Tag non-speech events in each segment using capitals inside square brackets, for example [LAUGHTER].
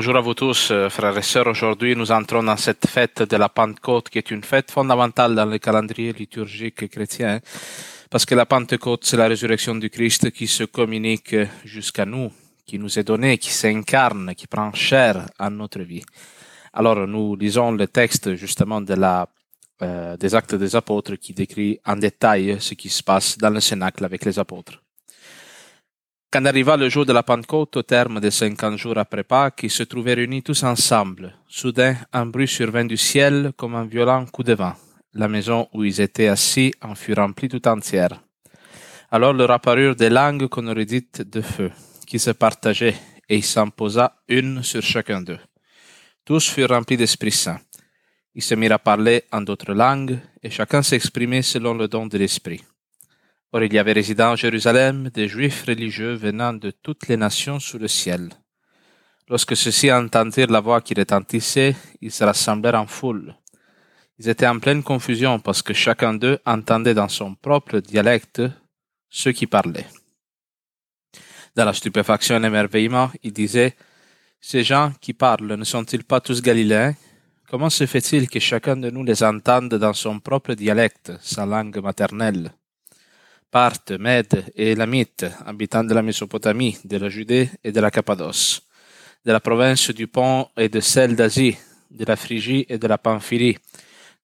Bonjour à vous tous, euh, frères et sœurs. Aujourd'hui, nous entrons dans cette fête de la Pentecôte qui est une fête fondamentale dans le calendrier liturgique chrétien parce que la Pentecôte, c'est la résurrection du Christ qui se communique jusqu'à nous, qui nous est donnée, qui s'incarne, qui prend chair à notre vie. Alors, nous lisons le texte justement de la, euh, des actes des apôtres qui décrit en détail ce qui se passe dans le Cénacle avec les apôtres. Quand arriva le jour de la Pentecôte, au terme de cinquante jours après Pâques, ils se trouvaient réunis tous ensemble. Soudain, un bruit survint du ciel comme un violent coup de vent. La maison où ils étaient assis en fut remplie tout entière. Alors leur apparurent des langues qu'on aurait dites de feu, qui se partageaient, et il s'en posa une sur chacun d'eux. Tous furent remplis d'Esprit Saint. Ils se mirent à parler en d'autres langues, et chacun s'exprimait selon le don de l'Esprit. Or il y avait résidant à Jérusalem des Juifs religieux venant de toutes les nations sous le ciel. Lorsque ceux-ci entendirent la voix qui retentissait, ils se rassemblèrent en foule. Ils étaient en pleine confusion parce que chacun d'eux entendait dans son propre dialecte ceux qui parlaient. Dans la stupéfaction et l'émerveillement, ils disaient Ces gens qui parlent ne sont-ils pas tous galiléens? Comment se fait-il que chacun de nous les entende dans son propre dialecte, sa langue maternelle Parthes, Mèdes et Elamites, habitants de la Mésopotamie, de la Judée et de la Cappadoce, de la province du Pont et de celle d'Asie, de la Phrygie et de la Pamphylie,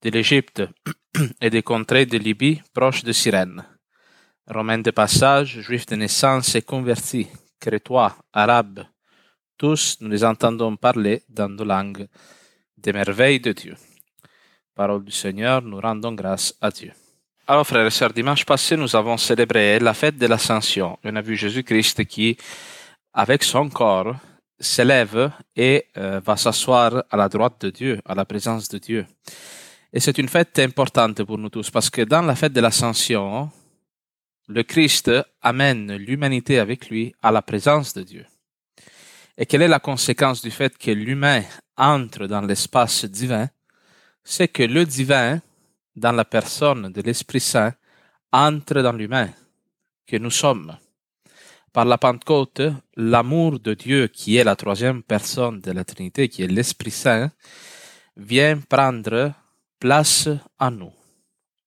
de l'Égypte [CLEARS THROAT] et des contrées de Libye proches de Cyrène. Romains de passage, juifs de naissance et convertis, crétois, arabes, tous nous les entendons parler dans nos langues des merveilles de Dieu. Parole du Seigneur, nous rendons grâce à Dieu. Alors, frères et sœurs, dimanche passé, nous avons célébré la fête de l'Ascension. On a vu Jésus-Christ qui, avec son corps, s'élève et euh, va s'asseoir à la droite de Dieu, à la présence de Dieu. Et c'est une fête importante pour nous tous parce que dans la fête de l'Ascension, le Christ amène l'humanité avec lui à la présence de Dieu. Et quelle est la conséquence du fait que l'humain entre dans l'espace divin? C'est que le divin dans la personne de l'Esprit Saint entre dans l'humain que nous sommes. Par la Pentecôte, l'amour de Dieu, qui est la troisième personne de la Trinité, qui est l'Esprit Saint, vient prendre place en nous.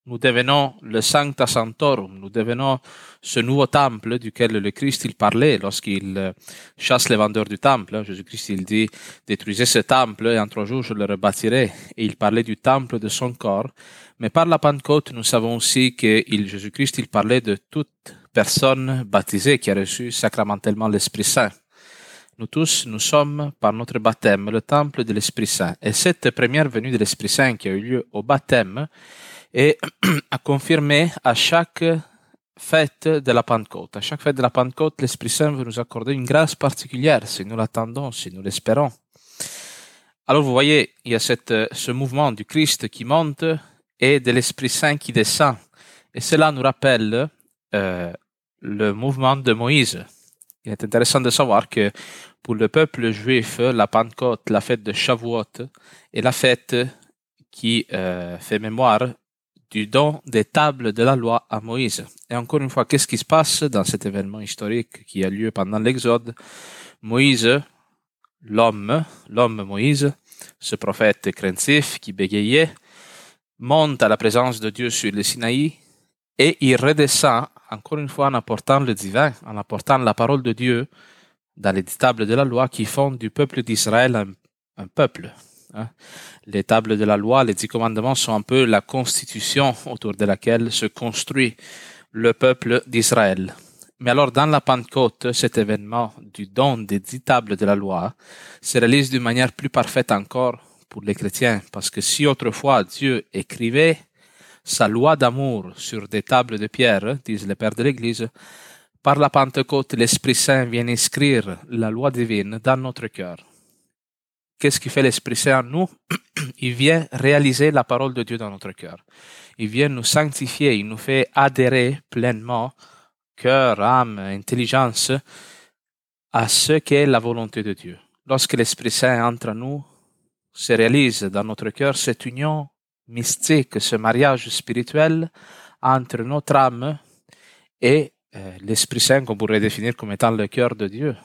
Nous devenons le Sancta Sanctorum, nous devenons ce nouveau temple duquel le Christ il parlait lorsqu'il euh, chasse les vendeurs du temple. Jésus-Christ il dit détruisez ce temple et en trois jours je le rebâtirai. Et il parlait du temple de son corps. Mais par la Pentecôte, nous savons aussi que Jésus-Christ il parlait de toute personne baptisée qui a reçu sacramentellement l'Esprit Saint. Nous tous, nous sommes, par notre baptême, le temple de l'Esprit Saint. Et cette première venue de l'Esprit Saint qui a eu lieu au baptême, et [CLEARS THROAT] à confirmer à chaque fête de la Pentecôte. À chaque fête de la Pentecôte, l'Esprit Saint veut nous accorder une grâce particulière si nous l'attendons, si nous l'espérons. Alors vous voyez, il y a cette, ce mouvement du Christ qui monte et de l'Esprit Saint qui descend. Et cela nous rappelle euh, le mouvement de Moïse. Il est intéressant de savoir que pour le peuple juif, la Pentecôte, la fête de Shavuot, est la fête qui euh, fait mémoire du don des tables de la loi à Moïse. Et encore une fois, qu'est-ce qui se passe dans cet événement historique qui a lieu pendant l'Exode? Moïse, l'homme, l'homme Moïse, ce prophète craintif qui bégayait, monte à la présence de Dieu sur le Sinaï et il redescend encore une fois en apportant le divin, en apportant la parole de Dieu dans les tables de la loi qui font du peuple d'Israël un, peuple. Les tables de la loi, les dix commandements sont un peu la constitution autour de laquelle se construit le peuple d'Israël. Mais alors, dans la Pentecôte, cet événement du don des dix tables de la loi se réalise d'une manière plus parfaite encore pour les chrétiens, parce que si autrefois Dieu écrivait sa loi d'amour sur des tables de pierre, disent les pères de l'Église, par la Pentecôte, l'Esprit Saint vient inscrire la loi divine dans notre cœur qu'est-ce qui fait l'Esprit Saint en nous? [CLEARS THROAT] Il vient réaliser la parole de Dieu dans notre cœur. Il vient nous sanctifier, il nous fait adhérer pleinement, cœur, âme, intelligence, à ce qu'est la volonté de Dieu. Lorsque l'Esprit Saint entre en nous, se réalise dans notre cœur cette union mystique, ce mariage spirituel entre notre âme et euh, l'Esprit Saint qu'on pourrait définir comme étant le cœur de Dieu.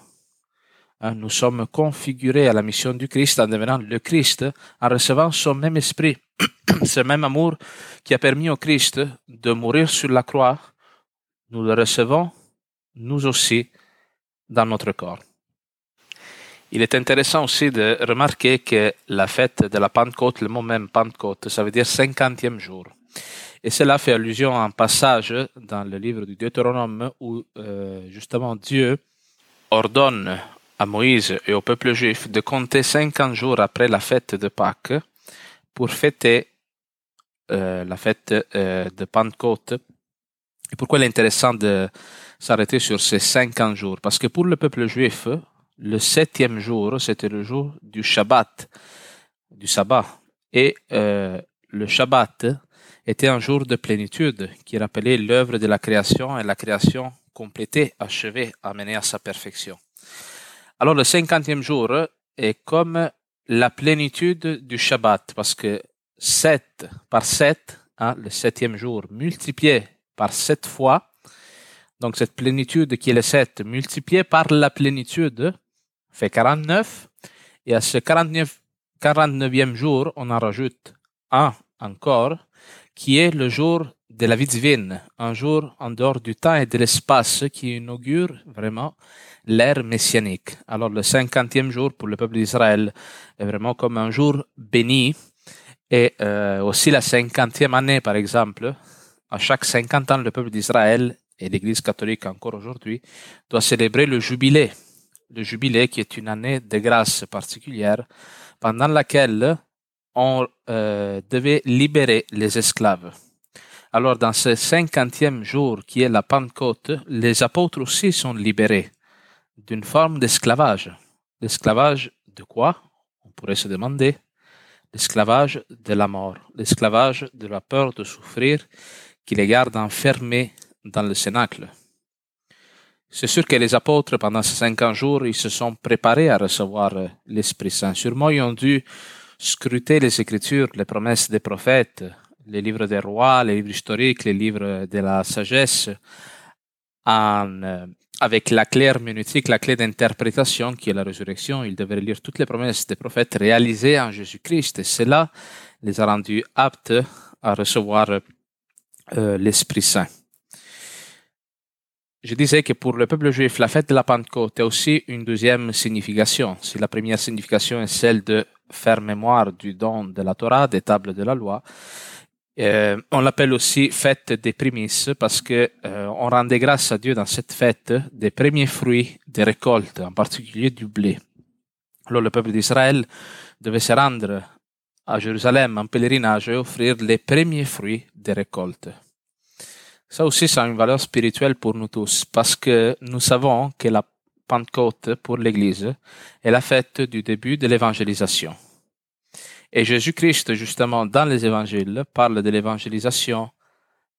Hein, nous sommes configurés à la mission du Christ en devenant le Christ, en recevant son même esprit, [CLEARS THROAT] ce même amour qui a permis au Christ de mourir sur la croix. Nous le recevons, nous aussi, dans notre corps. Il est intéressant aussi de remarquer que la fête de la Pentecôte, le mot même Pentecôte, ça veut dire cinquantième jour. Et cela fait allusion à un passage dans le livre du Deutéronome où euh, justement Dieu ordonne à Moïse et au peuple juif de compter cinquante jours après la fête de Pâques pour fêter euh, la fête euh, de Pentecôte. Et pourquoi il est intéressant de s'arrêter sur ces cinquante jours? Parce que pour le peuple juif, le septième jour, c'était le jour du Shabbat, du sabbat. Et euh, le Shabbat était un jour de plénitude qui rappelait l'œuvre de la création et la création complétée, achevée, amenée à sa perfection. Alors le cinquantième jour est comme la plénitude du Shabbat, parce que 7 par 7, hein, le septième jour, multiplié par sept fois, donc cette plénitude qui est le 7, multiplié par la plénitude, fait 49. Et à ce 49, 49e jour, on en rajoute un encore, qui est le jour de la vie divine, un jour en dehors du temps et de l'espace qui inaugure vraiment l'ère messianique. Alors le cinquantième jour pour le peuple d'Israël est vraiment comme un jour béni. Et euh, aussi la cinquantième année, par exemple, à chaque cinquante ans, le peuple d'Israël et l'Église catholique encore aujourd'hui doit célébrer le jubilé le jubilé, qui est une année de grâce particulière, pendant laquelle on euh, devait libérer les esclaves. Alors, dans ce cinquantième jour qui est la Pentecôte, les apôtres aussi sont libérés d'une forme d'esclavage. L'esclavage de quoi? On pourrait se demander. L'esclavage de la mort, l'esclavage de la peur de souffrir qui les garde enfermés dans le cénacle. C'est sûr que les apôtres, pendant ces cinquante jours, ils se sont préparés à recevoir euh, l'Esprit Saint. Sûrement, ils ont dû scruter les Écritures, les promesses des prophètes, les livres des rois, les livres historiques, les livres de la sagesse, en, euh, avec la clé herméneutique, la clé d'interprétation qui est la résurrection. Ils devaient lire toutes les promesses des prophètes réalisées en Jésus-Christ. Et cela les a rendus aptes à recevoir euh, l'Esprit Saint je disais que pour le peuple juif, la fête de la Pentecôte a aussi une deuxième signification. Si la première signification est celle de faire mémoire du don de la Torah, des tables de la loi, euh, on l'appelle aussi fête des prémices parce que euh, on rendait grâce à Dieu dans cette fête des premiers fruits des récoltes, en particulier du blé. Alors le peuple d'Israël devait se rendre à Jérusalem en pèlerinage et offrir les premiers fruits des récoltes. Ça aussi, ça a une valeur spirituelle pour nous tous, parce que nous savons que la Pentecôte pour l'Église est la fête du début de l'évangélisation. Et Jésus-Christ, justement, dans les évangiles, parle de l'évangélisation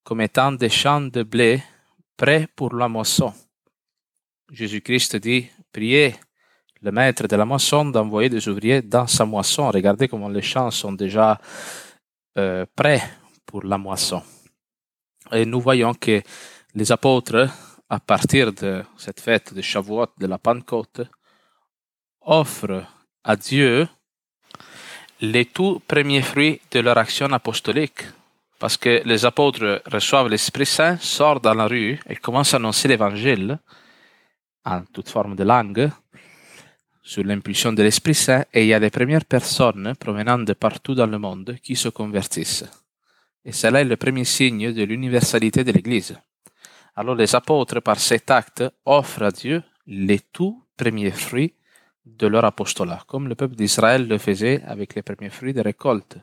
comme étant des champs de blé prêts pour la moisson. Jésus-Christ dit, priez le maître de la moisson d'envoyer des ouvriers dans sa moisson. Regardez comment les champs sont déjà euh, prêts pour la moisson. Et nous voyons que les apôtres, à partir de cette fête de Shavuot, de la Pentecôte, offrent à Dieu les tout premiers fruits de leur action apostolique. Parce que les apôtres reçoivent l'Esprit Saint, sortent dans la rue et commencent à annoncer l'Évangile en toute forme de langue, sous l'impulsion de l'Esprit Saint, et il y a les premières personnes provenant de partout dans le monde qui se convertissent. Et cela est le premier signe de l'universalité de l'Église. Alors les apôtres, par cet acte, offrent à Dieu les tout premiers fruits de leur apostolat, comme le peuple d'Israël le faisait avec les premiers fruits de récolte.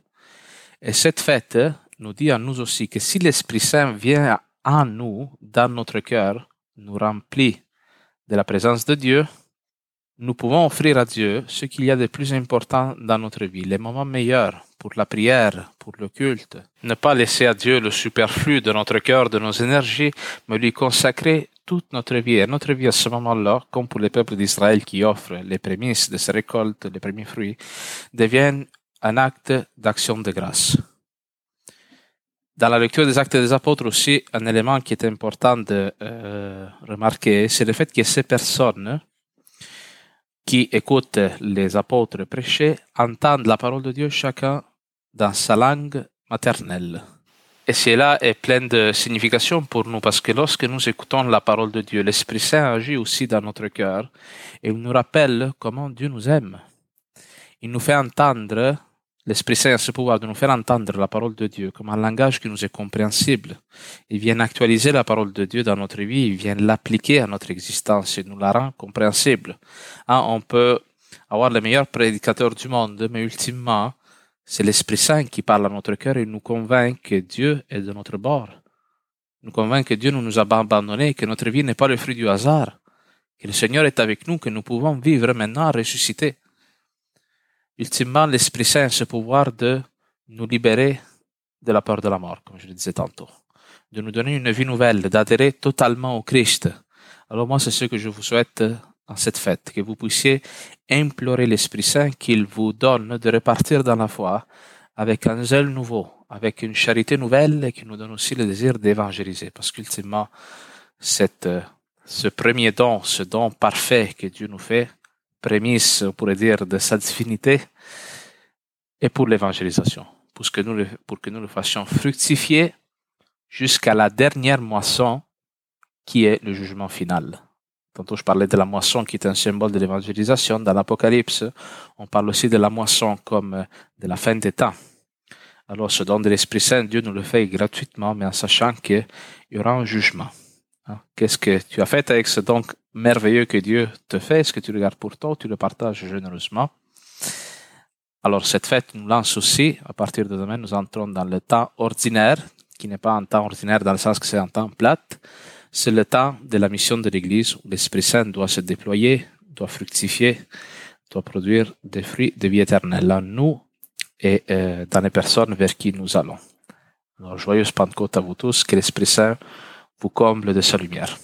Et cette fête nous dit à nous aussi que si l'Esprit Saint vient à nous, dans notre cœur, nous remplit de la présence de Dieu, nous pouvons offrir à Dieu ce qu'il y a de plus important dans notre vie, les moments meilleurs pour la prière, pour le culte. Ne pas laisser à Dieu le superflu de notre cœur, de nos énergies, mais lui consacrer toute notre vie. Et notre vie à ce moment-là, comme pour les peuples d'Israël qui offrent les prémices de ces récoltes, les premiers fruits, deviennent un acte d'action de grâce. Dans la lecture des actes des apôtres aussi, un élément qui est important de euh, remarquer, c'est le fait que ces personnes qui écoutent les apôtres prêcher entendent la parole de Dieu chacun dans sa langue maternelle. Et cela est plein de signification pour nous parce que lorsque nous écoutons la parole de Dieu, l'Esprit Saint agit aussi dans notre cœur et il nous rappelle comment Dieu nous aime. Il nous fait entendre, l'Esprit Saint a ce pouvoir de nous faire entendre la parole de Dieu comme un langage qui nous est compréhensible. Il vient actualiser la parole de Dieu dans notre vie, il vient l'appliquer à notre existence et nous la rend compréhensible. Hein, on peut avoir le meilleur prédicateur du monde, mais ultimement, c'est l'Esprit Saint qui parle à notre cœur et nous convainc que Dieu est de notre bord. Nous convainc que Dieu ne nous a pas abandonnés, que notre vie n'est pas le fruit du hasard, que le Seigneur est avec nous, que nous pouvons vivre maintenant ressuscités. Ultimement, l'Esprit Saint a ce pouvoir de nous libérer de la peur de la mort, comme je le disais tantôt, de nous donner une vie nouvelle, d'adhérer totalement au Christ. Alors moi, c'est ce que je vous souhaite en cette fête, que vous puissiez implorer l'Esprit Saint qu'il vous donne de repartir dans la foi avec un zèle nouveau, avec une charité nouvelle et qui nous donne aussi le désir d'évangéliser. Parce qu'ultimement, cette, ce premier don, ce don parfait que Dieu nous fait, prémisse, on pourrait dire, de sa divinité, est pour l'évangélisation, pour que nous le fassions fructifier jusqu'à la dernière moisson qui est le jugement final. Tantôt, je parlais de la moisson qui est un symbole de l'évangélisation. Dans l'Apocalypse, on parle aussi de la moisson comme euh, de la fin des temps. Alors, ce don de l'Esprit Saint, Dieu nous le fait gratuitement, mais en sachant qu'il y aura un jugement. Hein? Qu'est-ce que tu as fait avec ce don merveilleux que Dieu te fait? Est-ce que tu le gardes pour toi ou tu le partages généreusement? Alors, cette fête nous lance aussi, à partir de demain, nous entrons dans le temps ordinaire, qui n'est pas un temps ordinaire dans le sens que c'est un temps plate, c'est le temps de la mission de l'Église où l'Esprit Saint doit se déployer, doit fructifier, doit produire des fruits de vie éternelle en nous et euh, dans les personnes vers qui nous allons. Alors, joyeuse Pentecôte à vous tous, que l'Esprit Saint vous comble de sa lumière.